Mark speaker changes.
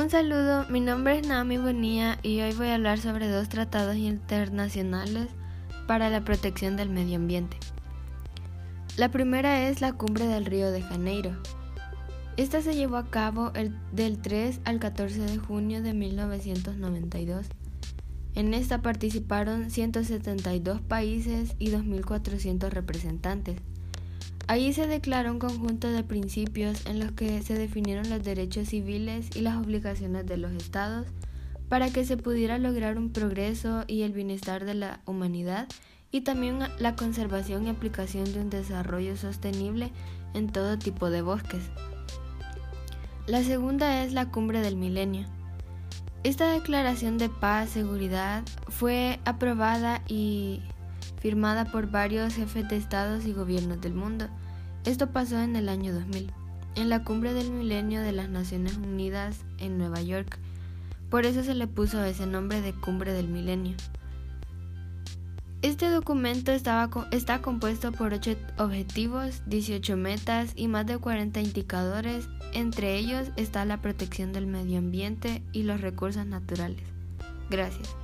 Speaker 1: Un saludo, mi nombre es Naomi Bonilla y hoy voy a hablar sobre dos tratados internacionales para la protección del medio ambiente. La primera es la Cumbre del Río de Janeiro. Esta se llevó a cabo el, del 3 al 14 de junio de 1992. En esta participaron 172 países y 2.400 representantes. Allí se declaró un conjunto de principios en los que se definieron los derechos civiles y las obligaciones de los estados para que se pudiera lograr un progreso y el bienestar de la humanidad y también la conservación y aplicación de un desarrollo sostenible en todo tipo de bosques. La segunda es la cumbre del milenio. Esta declaración de paz, seguridad, fue aprobada y firmada por varios jefes de estados y gobiernos del mundo. Esto pasó en el año 2000, en la cumbre del milenio de las Naciones Unidas en Nueva York. Por eso se le puso ese nombre de cumbre del milenio. Este documento está compuesto por 8 objetivos, 18 metas y más de 40 indicadores. Entre ellos está la protección del medio ambiente y los recursos naturales. Gracias.